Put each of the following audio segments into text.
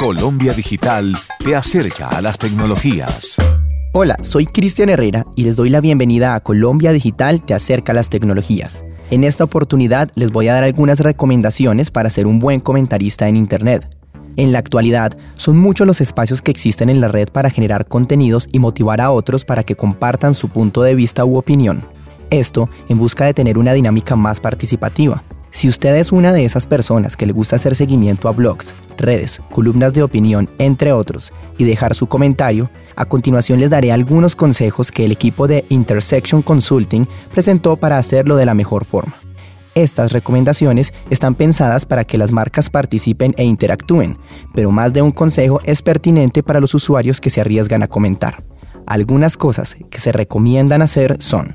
Colombia Digital te acerca a las tecnologías. Hola, soy Cristian Herrera y les doy la bienvenida a Colombia Digital te acerca a las tecnologías. En esta oportunidad les voy a dar algunas recomendaciones para ser un buen comentarista en Internet. En la actualidad, son muchos los espacios que existen en la red para generar contenidos y motivar a otros para que compartan su punto de vista u opinión. Esto en busca de tener una dinámica más participativa. Si usted es una de esas personas que le gusta hacer seguimiento a blogs, redes, columnas de opinión, entre otros, y dejar su comentario, a continuación les daré algunos consejos que el equipo de Intersection Consulting presentó para hacerlo de la mejor forma. Estas recomendaciones están pensadas para que las marcas participen e interactúen, pero más de un consejo es pertinente para los usuarios que se arriesgan a comentar. Algunas cosas que se recomiendan hacer son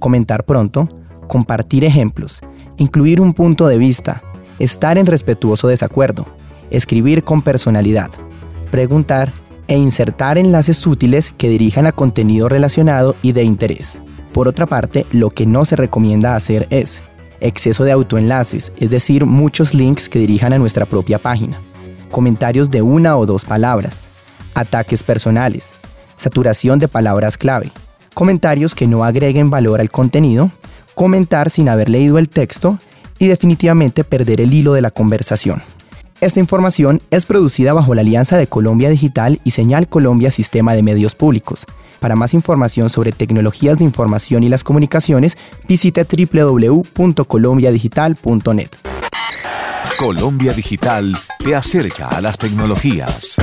comentar pronto, compartir ejemplos, incluir un punto de vista, estar en respetuoso desacuerdo, escribir con personalidad, preguntar e insertar enlaces útiles que dirijan a contenido relacionado y de interés. Por otra parte, lo que no se recomienda hacer es exceso de autoenlaces, es decir, muchos links que dirijan a nuestra propia página, comentarios de una o dos palabras, ataques personales, saturación de palabras clave, comentarios que no agreguen valor al contenido, comentar sin haber leído el texto y definitivamente perder el hilo de la conversación. Esta información es producida bajo la alianza de Colombia Digital y Señal Colombia Sistema de Medios Públicos. Para más información sobre tecnologías de información y las comunicaciones, visite www.colombiadigital.net. Colombia Digital te acerca a las tecnologías.